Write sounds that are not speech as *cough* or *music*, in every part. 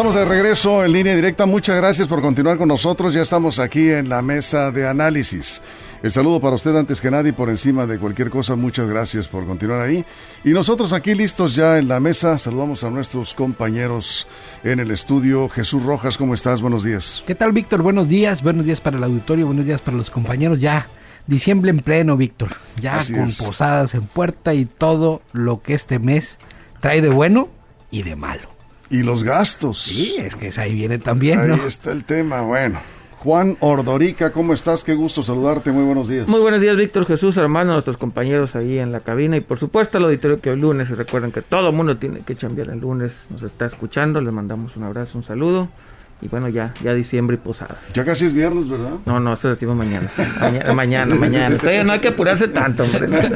Estamos de regreso en línea directa. Muchas gracias por continuar con nosotros. Ya estamos aquí en la mesa de análisis. El saludo para usted antes que nadie por encima de cualquier cosa. Muchas gracias por continuar ahí. Y nosotros aquí listos ya en la mesa. Saludamos a nuestros compañeros en el estudio. Jesús Rojas, ¿cómo estás? Buenos días. ¿Qué tal, Víctor? Buenos días. Buenos días para el auditorio. Buenos días para los compañeros. Ya diciembre en pleno, Víctor. Ya con posadas en puerta y todo lo que este mes trae de bueno y de malo. Y los gastos. Sí, es que ahí viene también, ¿no? Ahí está el tema, bueno. Juan Ordorica, ¿cómo estás? Qué gusto saludarte, muy buenos días. Muy buenos días, Víctor Jesús, hermano, nuestros compañeros ahí en la cabina y por supuesto al auditorio que hoy lunes, y recuerden que todo el mundo tiene que chambear el lunes, nos está escuchando, les mandamos un abrazo, un saludo y bueno, ya, ya diciembre y posadas. Ya casi es viernes, ¿verdad? No, no, eso decimos mañana. *laughs* mañana, mañana, mañana. no hay que apurarse tanto, hombre. *laughs*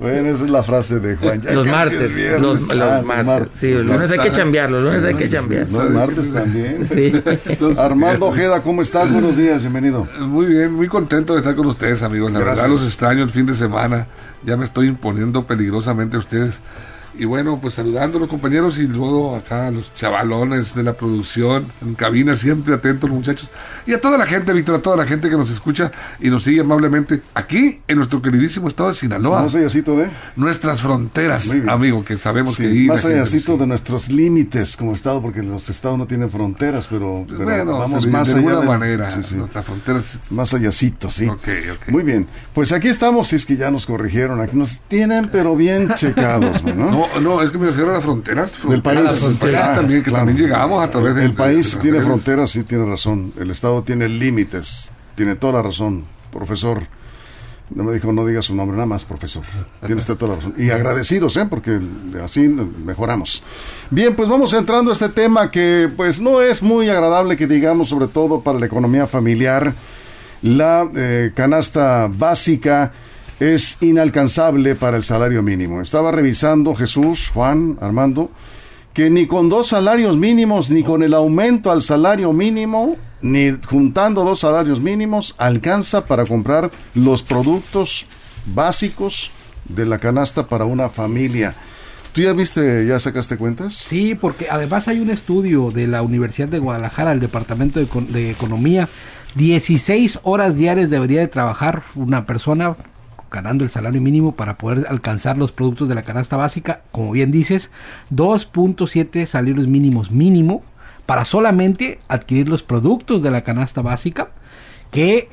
bueno, esa es la frase de Juan. Ya los martes. Los, ah, martes. Sí, los lunes hay que chambear, los lunes hay que chambear. Los martes también. *laughs* Sí. Armando Ojeda, ¿cómo estás? Buenos días, bienvenido. Muy bien, muy contento de estar con ustedes, amigos. La verdad los extraño el fin de semana. Ya me estoy imponiendo peligrosamente a ustedes. Y bueno, pues saludando a los compañeros y luego acá a los chavalones de la producción, en cabina, siempre atentos los muchachos. Y a toda la gente, Víctor, a toda la gente que nos escucha y nos sigue amablemente aquí en nuestro queridísimo estado de Sinaloa. Más allácito de nuestras fronteras, amigo, que sabemos que ahí Más allácito de nuestros límites como estado, porque los estados no tienen fronteras, pero, bueno, vamos más de allá. alguna manera, nuestras fronteras. Más allácito, sí. Muy bien. Pues aquí estamos, si es que ya nos corrigieron, aquí nos tienen, pero bien *laughs* checados, ¿no? No, no, es que me refiero a las fronteras. del país. también, que también llegamos a través del El país tiene fronteras, sí, tiene razón. El Estado tiene límites. Tiene toda la razón, profesor. No me dijo, no diga su nombre, nada más, profesor. Tiene usted toda la razón. Y agradecidos, ¿eh? Porque así mejoramos. Bien, pues vamos entrando a este tema que, pues, no es muy agradable que digamos, sobre todo para la economía familiar. La eh, canasta básica es inalcanzable para el salario mínimo. Estaba revisando Jesús, Juan, Armando, que ni con dos salarios mínimos, ni con el aumento al salario mínimo, ni juntando dos salarios mínimos, alcanza para comprar los productos básicos de la canasta para una familia. ¿Tú ya viste, ya sacaste cuentas? Sí, porque además hay un estudio de la Universidad de Guadalajara, el Departamento de, Economía, 16 horas diarias debería de trabajar una persona ganando el salario mínimo para poder alcanzar los productos de la canasta básica, como bien dices, 2.7 salarios mínimos mínimo para solamente adquirir los productos de la canasta básica que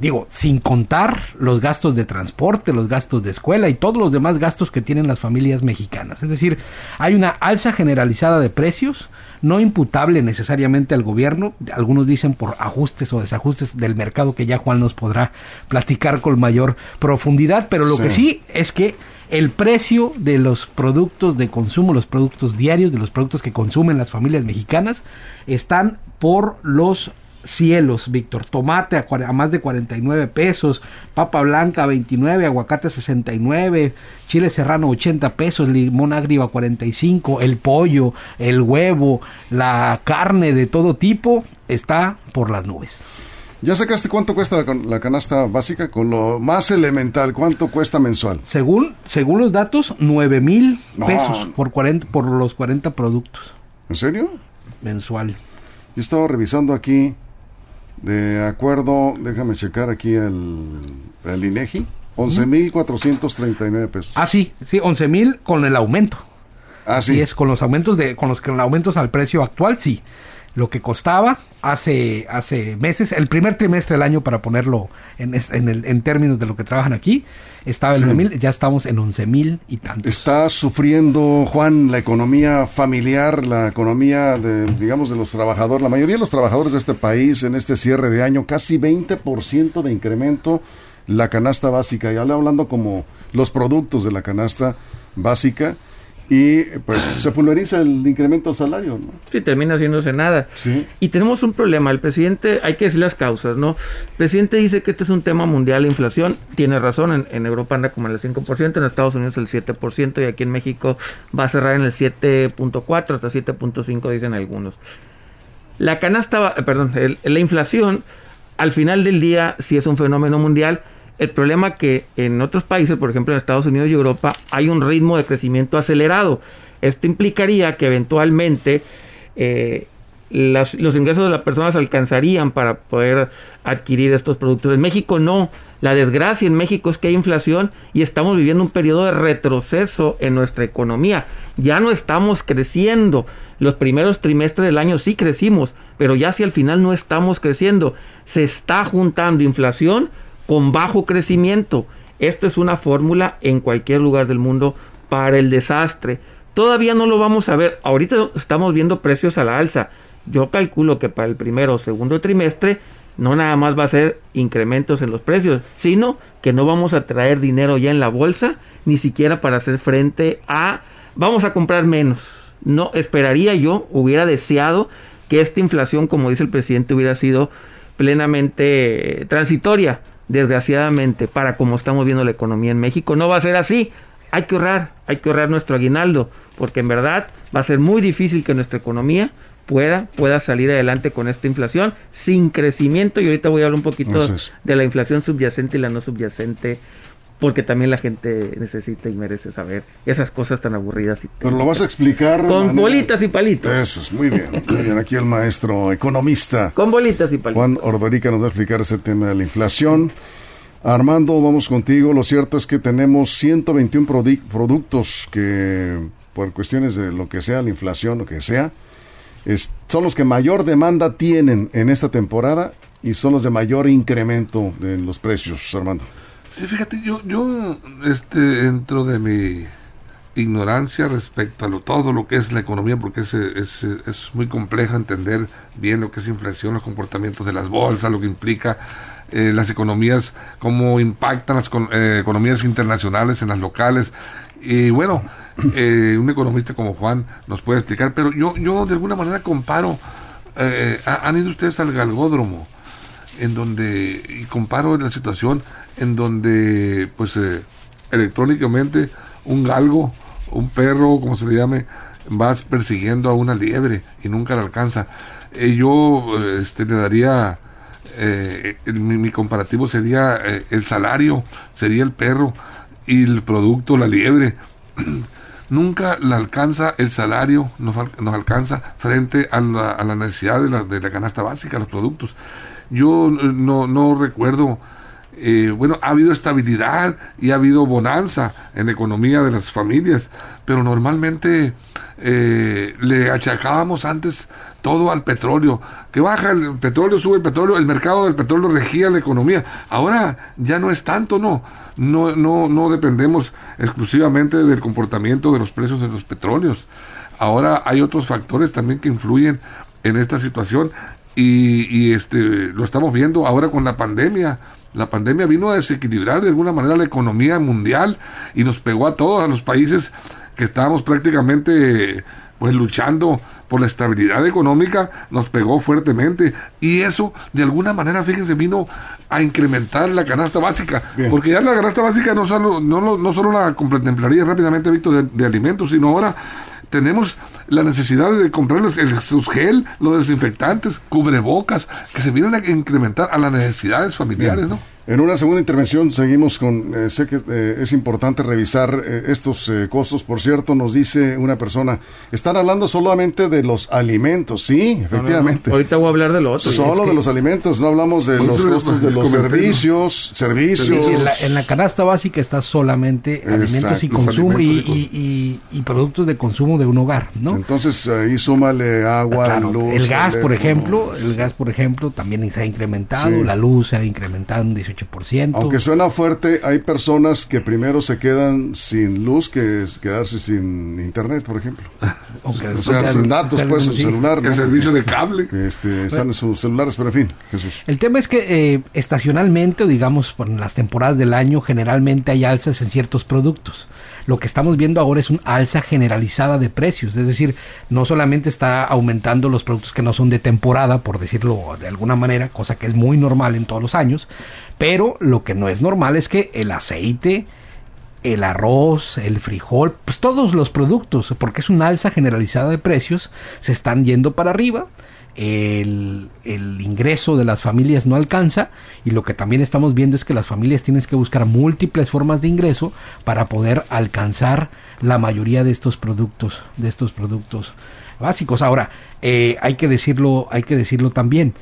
digo, sin contar los gastos de transporte, los gastos de escuela y todos los demás gastos que tienen las familias mexicanas. Es decir, hay una alza generalizada de precios, no imputable necesariamente al gobierno, algunos dicen por ajustes o desajustes del mercado que ya Juan nos podrá platicar con mayor profundidad, pero lo que sí es que el precio de los productos de consumo, los productos diarios, de los productos que consumen las familias mexicanas, están por los cielos, Víctor. Tomate a, más de 49 pesos, papa blanca a 29, aguacate a 69, chile serrano 80 pesos, limón agrio a 45, el pollo, el huevo, la carne de todo tipo está por las nubes. ¿Ya sacaste cuánto cuesta la, canasta básica? Con lo más elemental, ¿cuánto cuesta mensual? Según, según los datos, 9 mil pesos por, 40, por los 40 productos. ¿En serio? Mensual. Yo estaba revisando aquí de acuerdo, déjame checar aquí el, el INEGI, 11.439 pesos. Ah, sí, sí, 11.000 con el aumento. Ah, sí. es con los aumentos de con los, con aumentos al precio actual, sí. Lo que costaba hace hace meses, el primer trimestre del año para ponerlo en, en, el, en términos de lo que trabajan aquí, estaba en mil, ya estamos en 11 mil y tantos. Está sufriendo, Juan, la economía familiar, la economía de, digamos, de los trabajadores, la mayoría de los trabajadores de este país en este cierre de año, casi 20% de incremento la canasta básica, ya le hablando como los productos de la canasta básica, y pues *clears throat* se pulveriza el incremento salario. ¿no? Sí, termina haciéndose nada. Sí. Y tenemos un problema. El presidente, hay que decir las causas, ¿no? El presidente dice que este es un tema mundial, la inflación. Tiene razón, en, en Europa anda como en el 5%, en Estados Unidos el 7%, y aquí en México va a cerrar en el 7.4 hasta 7.5, dicen algunos. La canasta, eh, perdón, el- la inflación, al final del día, sí es un fenómeno mundial. El problema que en otros países, por ejemplo en Estados Unidos y Europa, hay un ritmo de crecimiento acelerado. Esto implicaría que eventualmente eh, los ingresos de las personas alcanzarían para poder adquirir estos productos. En México no. La desgracia en México es que hay inflación y estamos viviendo un periodo de retroceso en nuestra economía. Ya no estamos creciendo. Los primeros trimestres del año sí crecimos, pero ya hacia el final no estamos creciendo. Se está juntando inflación con bajo crecimiento. Esto es una fórmula en cualquier lugar del mundo para el desastre. Todavía no lo vamos a ver. Ahorita estamos viendo precios a la alza. Yo calculo que para el primero o segundo trimestre no nada más va a ser incrementos en los precios, sino que no vamos a traer dinero ya en la bolsa, ni siquiera para hacer frente a vamos a comprar menos. No esperaría yo, hubiera deseado que esta inflación, como dice el presidente, hubiera sido plenamente transitoria, desgraciadamente, para como estamos viendo la economía en México. No va a ser así. Hay que ahorrar, hay que ahorrar nuestro aguinaldo, porque en verdad va a ser muy difícil que nuestra economía pueda, pueda salir adelante con esta inflación sin crecimiento. Y ahorita voy a hablar un poquito es. de la inflación subyacente y la no subyacente, porque también la gente necesita y merece saber esas cosas tan aburridas. Y Pero lo vas a explicar. con manera- bolitas y palitos. Eso es, muy bien. Muy bien, aquí el maestro economista Con bolitas y palitos. Juan Ordorica nos va a explicar ese tema de la inflación. Armando, vamos contigo. Lo cierto es que tenemos 121 prodi- productos que, por cuestiones de lo que sea, la inflación, lo que sea, es- son los que mayor demanda tienen en esta temporada y son los de mayor incremento de los precios, Armando. Sí, fíjate, yo, yo, este, dentro de mi ignorancia respecto a lo, todo lo que es la economía, porque es, es, es muy complejo entender bien lo que es inflación, los comportamientos de las bolsas, lo que implica eh, las economías, cómo impactan las eh, economías internacionales en las locales. Y bueno, eh, un economista como Juan nos puede explicar, pero yo, yo de alguna manera comparo, eh, ha- han ido ustedes al galgódromo, en donde, y comparo la situación en donde, pues, eh, electrónicamente, un galgo, un perro, como se le llame, vas persiguiendo a una liebre y nunca la alcanza. Eh, yo este, le daría, eh, mi, mi comparativo sería eh, el salario, sería el perro y el producto, la liebre. *clears throat* nunca la alcanza el salario, nos, nos alcanza frente a la, a la necesidad de la, de la canasta básica, los productos. Yo eh, no, no recuerdo, eh, bueno, ha habido estabilidad y ha habido bonanza en la economía de las familias, pero normalmente eh, le achacábamos antes todo al petróleo, que baja el petróleo, sube el petróleo, el mercado del petróleo regía la economía. Ahora ya no es tanto, no. No, no, no dependemos exclusivamente del comportamiento de los precios de los petróleos. Ahora hay otros factores también que influyen en esta situación y, y este lo estamos viendo ahora con la pandemia. La pandemia vino a desequilibrar de alguna manera la economía mundial y nos pegó a todos, a los países que estábamos prácticamente pues luchando por la estabilidad económica, nos pegó fuertemente y eso de alguna manera, fíjense, vino a incrementar la canasta básica, Bien. porque ya la canasta básica no solo, no, no, solo la contemplaría rápidamente, Víctor, de, de alimentos, sino ahora tenemos la necesidad de comprar los, el, sus gel, los desinfectantes, cubrebocas, que se vienen a incrementar a las necesidades familiares, ¿no? En una segunda intervención seguimos con, eh, sé que eh, es importante revisar eh, estos eh, costos, por cierto, nos dice una persona, están hablando solamente de los alimentos, sí, efectivamente. Ahorita voy a hablar de lo otro. Solo de los alimentos, no hablamos de Por los costos de los servicios, servicios. Sí, en, la, en la canasta básica está solamente alimentos y consumo y, alimentos y y- y- y productos de consumo de un hogar, ¿no? Entonces ahí súmale agua, Claro, luz. el gas, por ejemplo, el gas, por ejemplo, también se ha incrementado, Sí. la luz se ha incrementado un 18%. Aunque suena fuerte, hay personas que primero se quedan sin luz que es quedarse sin internet, por ejemplo. *laughs* O sea, sin datos, pues, su sí. celular. El ¿no? servicio de cable. Este, están en sus celulares, pero en fin, Jesús. El tema es que eh, estacionalmente, o digamos, por las temporadas del año, generalmente hay alzas en ciertos productos. lo que estamos viendo ahora es un alza generalizada de precios, es decir, no solamente está aumentando los productos que no son de temporada, por decirlo de alguna manera, cosa que es muy normal en todos los años, pero lo que no es normal es que el aceite, el arroz, el frijol, pues todos los productos, porque es una alza generalizada de precios, se están yendo para arriba. El, ingreso de las familias no alcanza y lo que también estamos viendo es que las familias tienen que buscar múltiples formas de ingreso para poder alcanzar la mayoría de estos productos de estos productos básicos ahora eh, hay que decirlo hay que decirlo también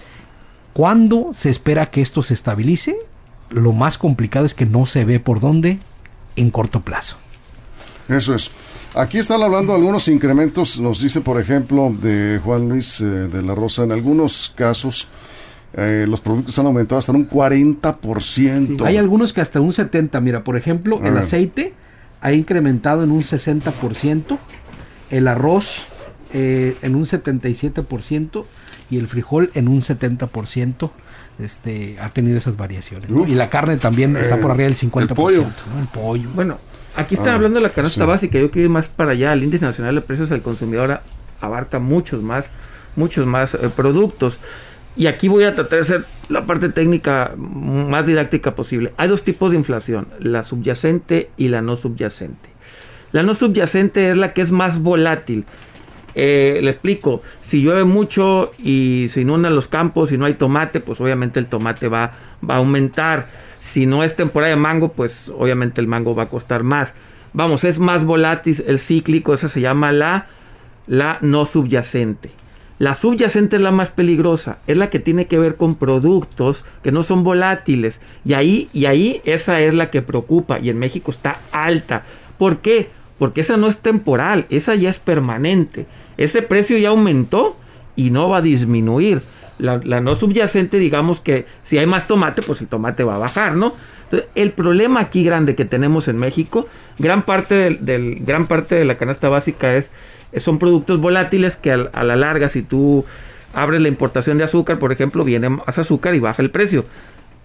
cuándo se espera que esto se estabilice lo más complicado es que no se ve por dónde en corto plazo. Eso es. Aquí están hablando de algunos incrementos, nos dice por ejemplo de Juan Luis eh, de la Rosa, en algunos casos eh, los productos han aumentado hasta un 40%. hay algunos que hasta un 70%, mira, por ejemplo, el aceite ha incrementado en un 60%, el arroz eh, en un 77% y el frijol en un 70% este, ha tenido esas variaciones. Y la carne también está por arriba del 50%. El pollo. El pollo. Bueno, aquí están ah, hablando de la canasta básica. Yo quiero ir más para allá. El índice nacional de precios al consumidor abarca muchos más, muchos más eh, productos. Y aquí voy a tratar de hacer la parte técnica más didáctica posible. Hay dos tipos de inflación, la subyacente y la no subyacente. La no subyacente es la que es más volátil. Eh, le explico, si llueve mucho y se inundan los campos y no hay tomate, pues obviamente el tomate va, va a aumentar. Si no es temporada de mango, pues obviamente el mango va a costar más. Vamos, es más volátil, el cíclico, esa se llama la, la no subyacente. La subyacente es la más peligrosa, es la que tiene que ver con productos que no son volátiles. Y ahí, y ahí esa es la que preocupa. Y en México está alta. ¿Por qué? Porque esa no es temporal, esa ya es permanente ese precio ya aumentó y no va a disminuir. La, no subyacente, digamos que si hay más tomate, pues el tomate va a bajar, ¿no? Entonces, el problema aquí grande que tenemos en México, gran parte del, gran parte de la canasta básica es son productos volátiles que a, la larga si tú abres la importación de azúcar, por ejemplo, viene más azúcar y baja el precio.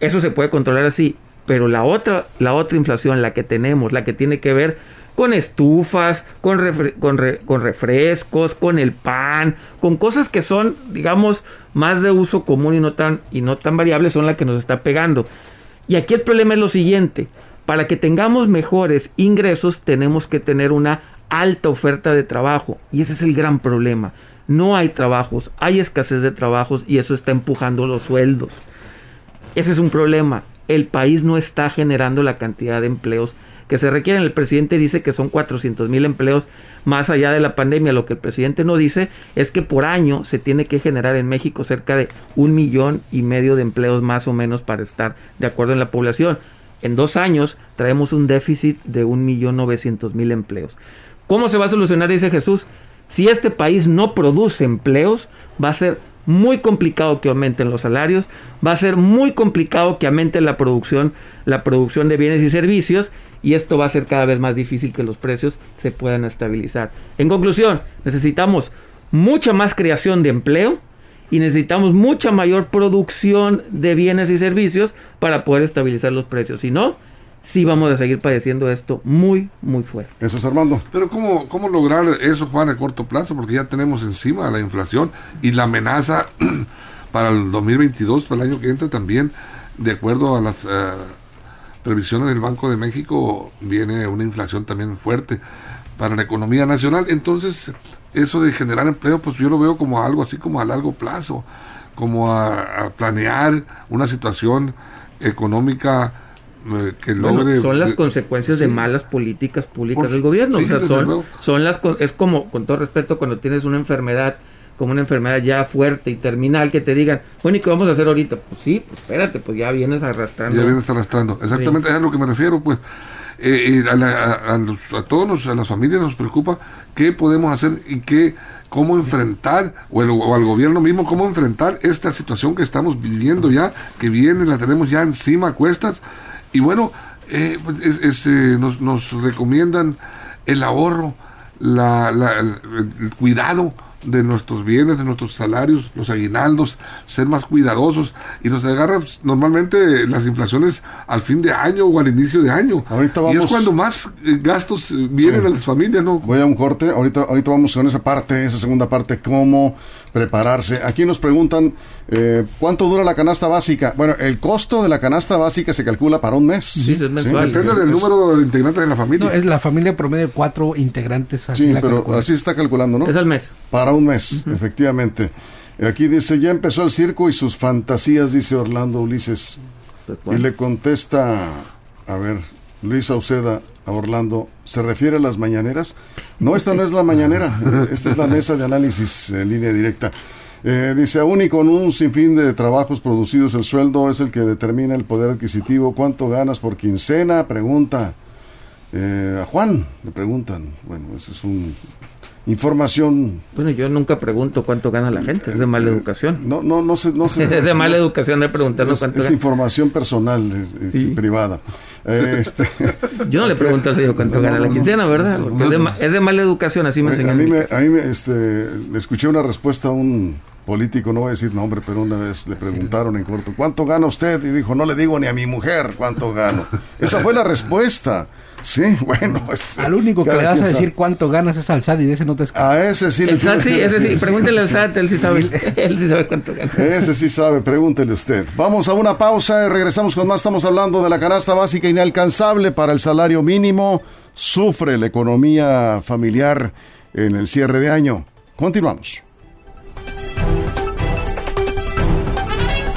Eso se puede controlar así, pero la otra la otra inflación, la que tenemos, la que tiene que ver con estufas, con, con, refrescos, con el pan, con cosas que son, digamos, más de uso común y no tan, y no tan variables, son las que nos está pegando. Y aquí el problema es lo siguiente, para que tengamos mejores ingresos tenemos que tener una alta oferta de trabajo y ese es el gran problema. No hay trabajos, hay escasez de trabajos y eso está empujando los sueldos. Ese es un problema. El país no está generando la cantidad de empleos que se requieren. El presidente dice que son 400 mil empleos más allá de la pandemia. Lo que el presidente no dice es que por año se tiene que generar en México cerca de un millón y medio de empleos más o menos para estar de acuerdo en la población. En dos años traemos un déficit de un millón novecientos mil empleos. ¿Cómo se va a solucionar? Dice Jesús. Si este país no produce empleos, va a ser muy complicado que aumenten los salarios, va a ser muy complicado que aumente la producción, la producción de bienes y servicios y esto va a ser cada vez más difícil que los precios se puedan estabilizar. En conclusión, necesitamos mucha más creación de empleo y necesitamos mucha mayor producción de bienes y servicios para poder estabilizar los precios. Si no, sí vamos a seguir padeciendo esto muy, muy fuerte. Eso es Armando. Pero ¿cómo, cómo lograr eso, Juan, a corto plazo? Porque ya tenemos encima la inflación y la amenaza *clears throat* para el 2022, para el año que entra también, de acuerdo a las... Eh, previsiones del Banco de México viene una inflación también fuerte para la economía nacional. Entonces, eso de generar empleo, pues yo lo veo como algo así como a largo plazo, como a, planear una situación económica eh, que logre... son las consecuencias de malas políticas públicas del gobierno. son, son las, es como, con todo respeto, cuando tienes una enfermedad como una enfermedad ya fuerte y terminal que te digan, bueno, ¿y qué vamos a hacer ahorita? Pues sí, pues espérate, pues ya vienes arrastrando. Ya vienes arrastrando, exactamente es a lo que me refiero, pues. Eh, a, a, todos, a las familias nos preocupa qué podemos hacer y qué, cómo enfrentar, o, al gobierno mismo, cómo enfrentar esta situación que estamos viviendo ya, que viene, la tenemos ya encima a cuestas. Y bueno, eh, pues, eh, nos, nos recomiendan el ahorro, la, el cuidado de nuestros bienes, de nuestros salarios, los aguinaldos, ser más cuidadosos y nos agarra pues, normalmente las inflaciones al fin de año o al inicio de año. Ahorita Y es vamos- cuando más eh, gastos eh, vienen Sí. a las familias, ¿no? Voy a un corte, ahorita, ahorita vamos con esa parte, esa segunda parte, cómo prepararse. Aquí nos preguntan eh, cuánto dura la canasta básica. Bueno, el costo de la canasta básica se calcula para un mes. Sí. Depende del número de integrantes de la familia. No, es la familia promedio de cuatro integrantes. Así Sí, la pero calcula. así se está calculando, ¿no? Es al mes. Para un mes, efectivamente. Aquí dice, ya empezó el circo y sus fantasías, dice Orlando Ulises. Y le contesta, a ver, Luis Auceda a Orlando, ¿se refiere a las mañaneras? No, esta no es la mañanera, *laughs* esta es la mesa de análisis en línea directa. Eh, dice, aún y con un sinfín de trabajos producidos, el sueldo es el que determina el poder adquisitivo. ¿Cuánto ganas por quincena? Pregunta. Eh, a Juan le preguntan. Bueno, esa es un información. Bueno, yo nunca pregunto cuánto gana la gente, es de mala educación. No, no, no se, no *laughs* se- Es de mala educación de preguntarnos cuánto es gana. información personal, es- es Sí. privada. Eh, este, *laughs* Yo no le pregunto al señor cuánto *laughs* No, gana no, la quincena, ¿verdad? Porque es de, es de mala educación, así me a enseñaron. mí, en mi me, a mí me, este, le escuché una respuesta a un político, no voy a decir nombre, pero una vez le preguntaron en corto, ¿cuánto gana usted? Y dijo, no le digo ni a mi mujer cuánto gano. Esa fue la respuesta. Sí, *laughs* bueno. es- Al único que le vas a decir sabe. cuánto ganas es al SAT y de ese no te escapas. A ese sí le El SAT tienes sí, ese sí, pregúntele al SAT, él sí sabe, *laughs* él sí sabe cuánto gana. Ese sí sabe, pregúntele usted. Vamos a una pausa y regresamos con más. Estamos hablando de la canasta básica inalcanzable para el salario mínimo. Sufre la economía familiar en el cierre de año. Continuamos.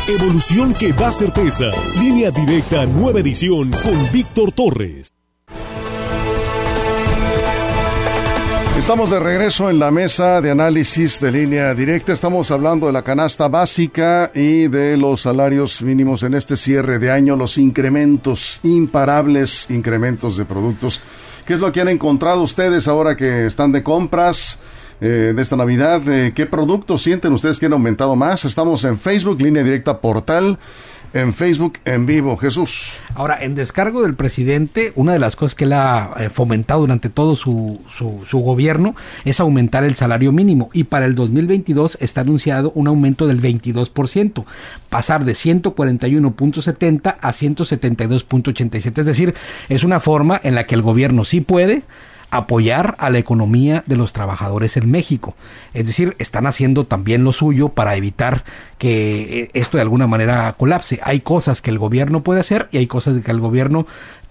Evolución que da certeza. Línea directa, nueva edición con Víctor Torres. Estamos de regreso en la mesa de análisis de línea directa. Estamos hablando de la canasta básica y de los salarios mínimos en este cierre de año, los incrementos, imparables incrementos de productos. ¿Qué es lo que han encontrado ustedes ahora que están de compras? eh, de esta Navidad, Eh, ¿qué productos sienten ustedes que han aumentado más? Estamos en Facebook, línea directa portal, en Facebook en vivo. Jesús. Ahora, en descargo del presidente, una de las cosas que él ha eh, fomentado durante todo su, su, su gobierno es aumentar el salario mínimo y para el 2022 está anunciado un aumento del 22%, pasar de 141.70 a 172.87. Es decir, es una forma en la que el gobierno sí puede apoyar a la economía de los trabajadores en México. Es decir, están haciendo también lo suyo para evitar que eh, esto de alguna manera colapse. Hay cosas que el gobierno puede hacer y hay cosas que el gobierno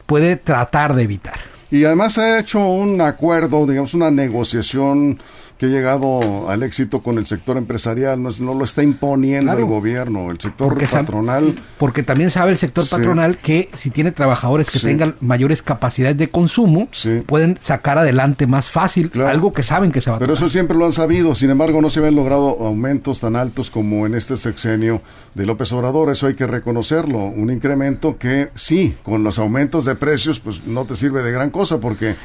puede tratar de evitar. Y además ha hecho un acuerdo, digamos, una negociación que ha llegado al éxito con el sector empresarial, no, es- no lo está imponiendo Claro. el gobierno, el sector Porque patronal. Porque también sabe el sector Sí. patronal que si tiene trabajadores que Sí. tengan mayores capacidades de consumo, Sí. pueden sacar adelante más fácil Claro. algo que saben que se va a Pero eso siempre lo han sabido, sin embargo no se habían logrado aumentos tan altos como en este sexenio de López Obrador, eso hay que reconocerlo, un incremento que sí, con los aumentos de precios pues no te sirve de gran cosa porque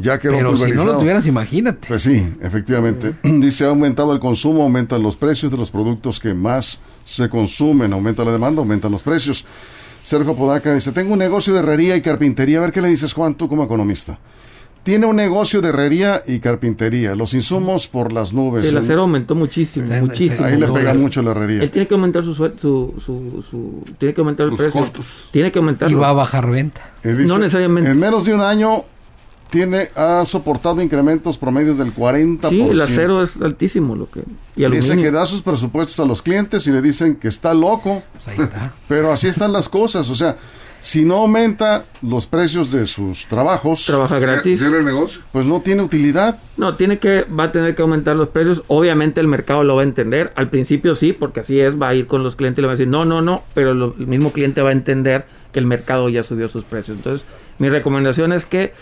ya quedó Pero si no lo tuvieras, imagínate. Pues sí, efectivamente. *clears throat* Dice, ha aumentado el consumo, aumentan los precios de los productos que más se consumen, aumenta la demanda, aumentan los precios. Sergio Podaca dice, tengo un negocio de herrería y carpintería. A ver qué le dices, Juan, tú como economista. Tiene un negocio de herrería y carpintería. Los insumos por las nubes. El acero aumentó muchísimo, muchísimo. Ahí le dólar. pega mucho la herrería. Él tiene que aumentar su, su, su, su- tiene que aumentar el Los precio. costos. Tiene que aumentar. Y va a bajar venta. Dice, no necesariamente. En menos de un año tiene, ha soportado incrementos promedios del 40%. Sí, el acero es altísimo lo que y Dice aluminio. que da sus presupuestos a los clientes y le dicen que está loco. Pues ahí está. Pero así están las cosas, o sea, si no aumenta los precios de sus trabajos, trabaja gratis. Cierra el negocio. pues no tiene utilidad. No, tiene que va a tener que aumentar los precios. Obviamente el mercado lo va a entender. Al principio sí, porque así es, va a ir con los clientes y le va a decir, "No, no, no", pero lo- el mismo cliente va a entender que el mercado ya subió sus precios. Entonces, mi recomendación es que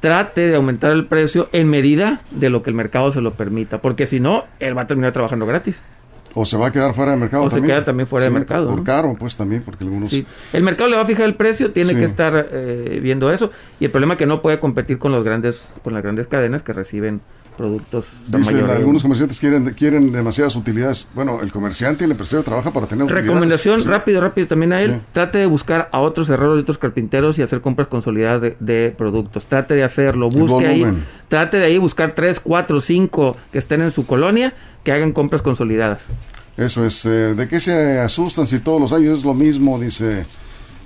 trate de aumentar el precio en medida de lo que el mercado se lo permita, porque si no, él va a terminar trabajando gratis. O se va a quedar fuera de mercado O se queda también fuera de mercado, Por ¿no? caro, pues también, porque algunos... Sí. El mercado le va a fijar el precio, tiene Sí. que estar eh, viendo eso. Y el problema es que no puede competir con los grandes, con las grandes cadenas que reciben productos. Dicen algunos comerciantes quieren quieren demasiadas utilidades. Bueno, el comerciante y el empresario trabaja para tener Recomendación rápido, rápido también a él. Trate de buscar a otros herreros y otros carpinteros y hacer compras consolidadas de, productos. Trate de hacerlo. Busque ahí. Trate de ahí buscar tres, cuatro, cinco que estén en su colonia que hagan compras consolidadas. Eso es. Eh, ¿De qué se asustan si todos los años es lo mismo? Dice.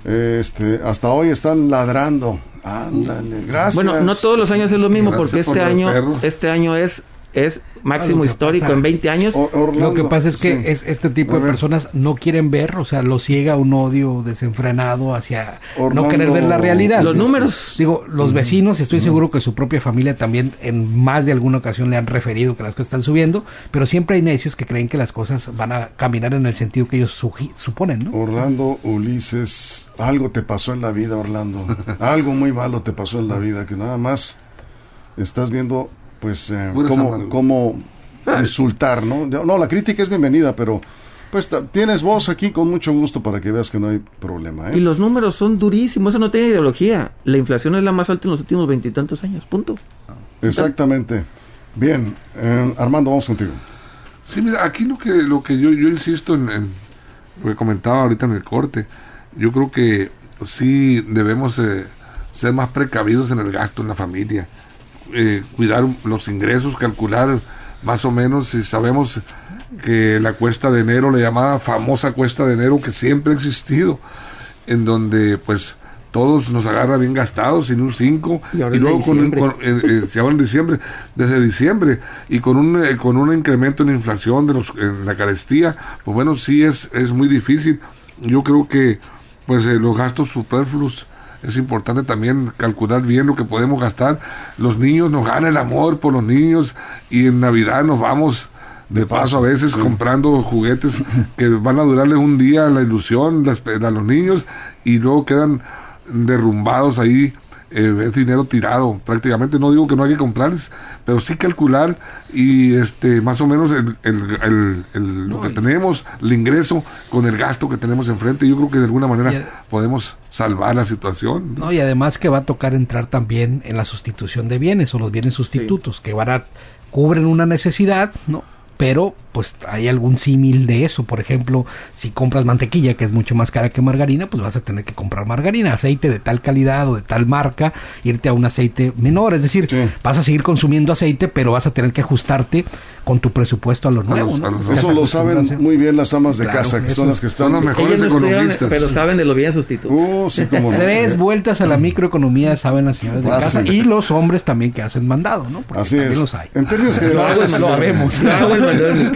Este, hasta hoy están ladrando. Ándale, gracias. Bueno, no todos los años es lo mismo porque este año, este año es es máximo histórico en 20 años. lo que pasa es que es, este tipo de personas no quieren ver, o sea, lo ciega un odio desenfrenado hacia no querer ver la realidad. Los números. Digo, los vecinos, estoy seguro que su propia familia también en más de alguna ocasión le han referido que las cosas están subiendo, pero siempre hay necios que creen que las cosas van a caminar en el sentido que ellos suponen, ¿no? Orlando Ulises, algo te pasó en la vida, Orlando. *laughs* algo muy malo te pasó en la vida, que nada más estás viendo pues eh, cómo, *laughs* insultar, ¿no? No, la crítica es bienvenida, pero pues tienes voz aquí con mucho gusto para que veas que no hay problema. ¿eh? Y los números son durísimos, eso no tiene ideología. La inflación es la más alta en los últimos veintitantos años, punto. Exactamente. Bien, eh, Armando, vamos contigo. Sí, mira, aquí lo que, lo que yo, yo insisto en, en, lo que comentaba ahorita en el corte, yo creo que sí debemos eh, ser más precavidos en el gasto en la familia eh, cuidar los ingresos, calcular más o menos si sabemos que la cuesta de enero, la llamada famosa cuesta de enero que siempre ha existido, en donde pues todos nos agarra bien gastados, sin un 5, y, luego con, eh, eh, se en diciembre, desde diciembre, y con un, con un incremento en inflación de los, en la carestía, pues bueno, sí es, es muy difícil. Yo creo que pues los gastos superfluos es importante también calcular bien lo que podemos gastar. Los niños nos ganan el amor por los niños y en Navidad nos vamos de paso a veces comprando juguetes *laughs* que van a durarles un día la ilusión a los niños y luego quedan derrumbados ahí eh, es dinero tirado prácticamente. No digo que no hay que comprarles, pero sí calcular y este más o menos el, el, lo que tenemos, el ingreso con el gasto que tenemos enfrente. Yo creo que de alguna manera podemos salvar la situación. ¿no? y además que va a tocar entrar también en la sustitución de bienes o los bienes sustitutos, que van a cubren una necesidad, ¿no? pero pues hay algún símil de eso. Por ejemplo, si compras mantequilla, que es mucho más cara que margarina, pues vas a tener que comprar margarina, aceite de tal calidad o de tal marca, irte a un aceite menor. Es decir, vas a seguir consumiendo aceite, pero vas a tener que ajustarte con tu presupuesto a lo nuevo. Eso lo saben muy bien las amas de casa, que son las que están los mejores economistas. Pero saben de lo bien sustitutos. Uh, Tres vueltas a la microeconomía saben las señoras de casa y los hombres también que hacen mandado, ¿no? Porque Así es. los hay. En términos generales, lo sabemos.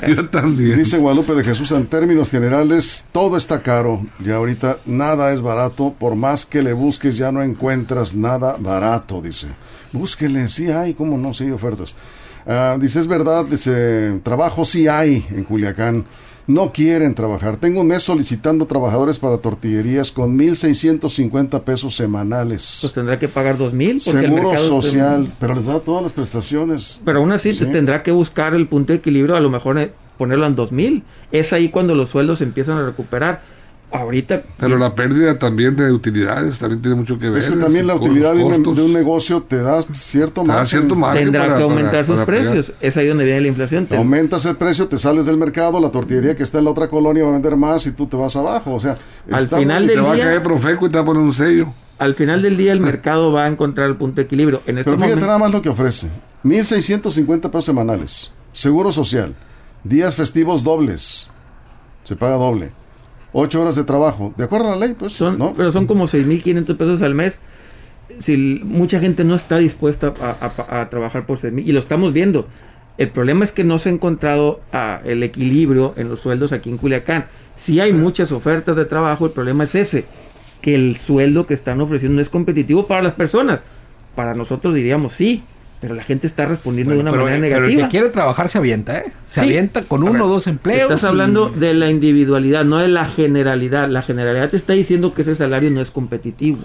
*laughs* Dice Guadalupe de Jesús, en términos generales, todo está caro y ahorita nada es barato, por más que le busques ya no encuentras nada barato, dice. Búsquele, sí hay, cómo no, sí hay ofertas. Ah, dice, es verdad, dice, trabajo sí hay en Culiacán. No quieren trabajar. Tengo un mes solicitando trabajadores para tortillerías con 1.650 pesos semanales. Pues tendrá que pagar 2.000. Seguro social, pero les da todas las prestaciones. Pero aún así tendrá que buscar el punto de equilibrio, a lo mejor eh, ponerlo en 2.000. Es ahí cuando los sueldos empiezan a recuperar ahorita. Pero la pérdida también de utilidades también tiene mucho que ver. Es que también la utilidad de un, negocio te da cierto margen. cierto Tendrá que aumentar sus precios. Es ahí donde viene la inflación. Aumentas el precio, te sales del mercado, la tortillería que está en la otra colonia va a vender más y tú te vas abajo. O sea, al final del te va a caer Profeco y te va a poner un sello. Al final del día el mercado va a encontrar el punto de equilibrio. En este Pero fíjate nada más lo que ofrece. 1.650 pesos semanales. Seguro social. Días festivos dobles. Se paga doble ocho horas de trabajo. ¿De acuerdo a la ley? Pues, son, Pero son como 6.500 pesos al mes. Si mucha gente no está dispuesta a, trabajar por 6.000 y lo estamos viendo. El problema es que no se ha encontrado ah, el equilibrio en los sueldos aquí en Culiacán. Si hay muchas ofertas de trabajo, el problema es ese, que el sueldo que están ofreciendo no es competitivo para las personas. Para nosotros diríamos sí, pero la gente está respondiendo de una manera negativa. Pero el que quiere trabajar se avienta, ¿eh? Se avienta con uno o dos empleos. Estás hablando de la individualidad, no de la generalidad. La generalidad te está diciendo que ese salario no es competitivo.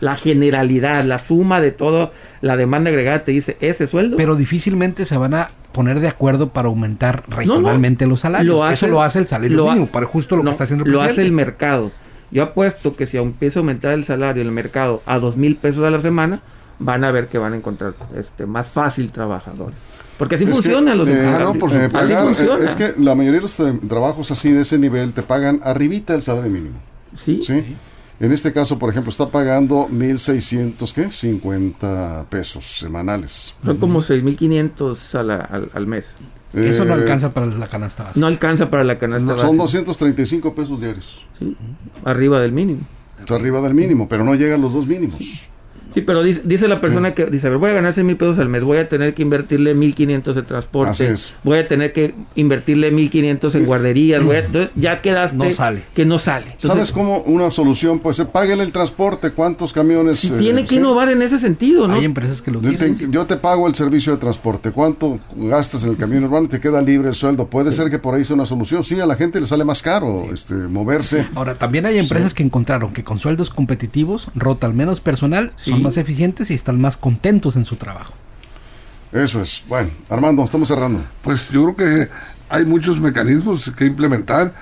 La generalidad, la suma de todo, la demanda agregada te dice ese sueldo. Pero difícilmente se van a poner de acuerdo para aumentar regionalmente los salarios. Eso lo hace el salario mínimo, para justo lo que está haciendo el Lo hace el mercado. Yo apuesto que si empieza a aumentar el salario el mercado a dos mil pesos a la semana, van a ver que van a encontrar este más fácil trabajadores. Porque así funcionan los eh, empleados. no, por así pagar, eh, funciona. es que la mayoría de los tra- trabajos así de ese nivel te pagan arribita el salario mínimo. sí, ¿sí? En este caso, por ejemplo, está pagando 1.600, ¿qué? 50 pesos semanales. son como 6.500 a la- al, al mes. Eso no Eh, alcanza para la canasta básica. No alcanza para la canasta no, son básica. 235 pesos diarios. Sí, arriba del mínimo. Está arriba del mínimo, pero no llegan los dos mínimos. Sí, pero dice, dice la persona que dice, a ver, voy a ganar 6 mil pesos al mes, voy a tener que invertirle 1.500 de Así transporte, es. voy a tener que invertirle 1.500 en guarderías, voy a- entonces ya quedaste No sale. que no sale. Entonces, ¿Sabes cómo una solución? Pues páguele el transporte, cuántos camiones... eh, tiene que sí? innovar en ese sentido, ¿no? Hay empresas que lo Yo dicen. te, yo te pago el servicio de transporte. ¿Cuánto gastas en el camión urbano y te queda libre el sueldo? Puede ser que por ahí sea una solución. Sí, a la gente le sale más caro este, moverse. Ahora, también hay empresas que encontraron que con sueldos competitivos rotan menos personal, Sí. son más eficientes y están más contentos en su trabajo. Eso es. Bueno, Armando, estamos cerrando. Pues yo creo que hay muchos mecanismos que implementar.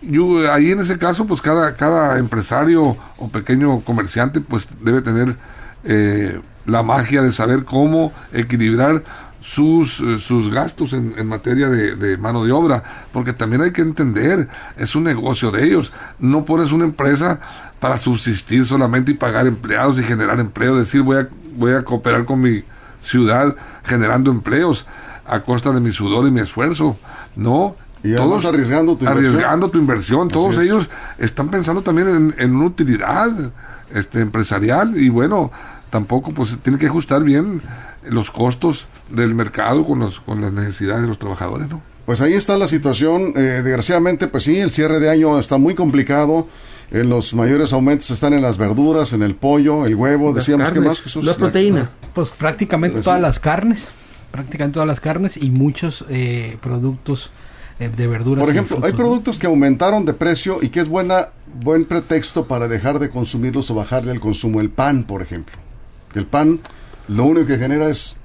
Yo, ahí en ese caso, pues cada, cada empresario o pequeño comerciante pues debe tener eh, la magia de saber cómo equilibrar sus, eh, sus gastos en, en materia de, de mano de obra, porque también hay que entender, es un negocio de ellos, no pones una empresa para subsistir solamente y pagar empleados y generar empleo, decir voy a, voy a cooperar con mi ciudad generando empleos a costa de mi sudor y mi esfuerzo, no. Y además arriesgando tu inversión. arriesgando tu inversión. Todos es. ellos están pensando también en, en una utilidad este, empresarial y bueno, tampoco pues tiene que ajustar bien los costos del mercado con, los, con las necesidades de los trabajadores, ¿no? Pues ahí está la situación. Eh, desgraciadamente, pues sí, el cierre de año está muy complicado. Eh, los mayores aumentos están en las verduras, en el pollo, el huevo. Las Decíamos que más, Jesús. La La- proteína. Pues prácticamente Pues todas sí. las carnes, prácticamente todas las carnes y muchos eh, productos eh, de verduras. Por y ejemplo, hay productos que aumentaron de precio y que es buena buen pretexto para dejar de consumirlos o bajarle el consumo. El pan, por ejemplo. El pan lo único que genera es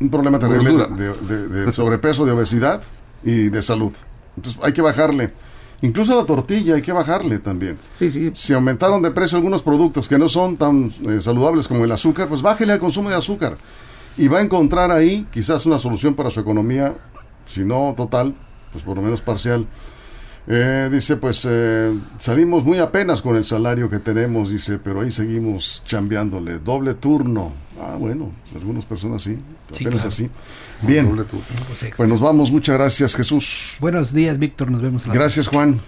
un problema terrible de- de sobrepeso, de obesidad y de salud. Entonces hay que bajarle. Incluso la tortilla hay que bajarle también. Sí, sí. Si aumentaron de precio algunos productos que no son tan eh, saludables como el azúcar, pues bájele al consumo de azúcar. Y va a encontrar ahí quizás una solución para su economía, si no total, pues por lo menos parcial. Eh, dice, pues eh, salimos muy apenas con el salario que tenemos, dice, pero ahí seguimos chambeándole. Doble turno. Ah, bueno, algunas personas sí, Sí, apenas claro. así. Bien, Doble turno. Pues, pues nos vamos. Muchas gracias, Jesús. Buenos días, Víctor. Nos vemos. la Gracias, Juan.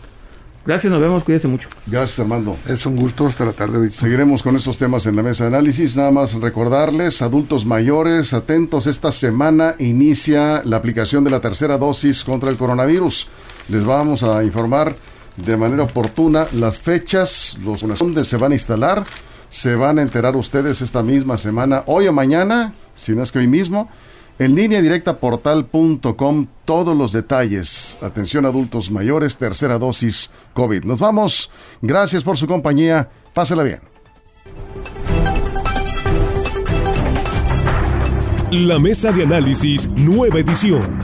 Gracias, nos vemos, cuídese mucho. Gracias, Armando. Es un gusto hasta la tarde, Víctor. Seguiremos con estos temas en la mesa de análisis. Nada más recordarles, adultos mayores, atentos, esta semana inicia la aplicación de la tercera dosis contra el coronavirus. Les vamos a informar de manera oportuna las fechas, los donde se van a instalar. Se van a enterar ustedes esta misma semana, hoy o mañana, si no es que hoy mismo, en línea directa portal.com, todos los detalles. Atención adultos mayores, tercera dosis COVID. Nos vamos. Gracias por su compañía. Pásela bien. La mesa de análisis, nueva edición.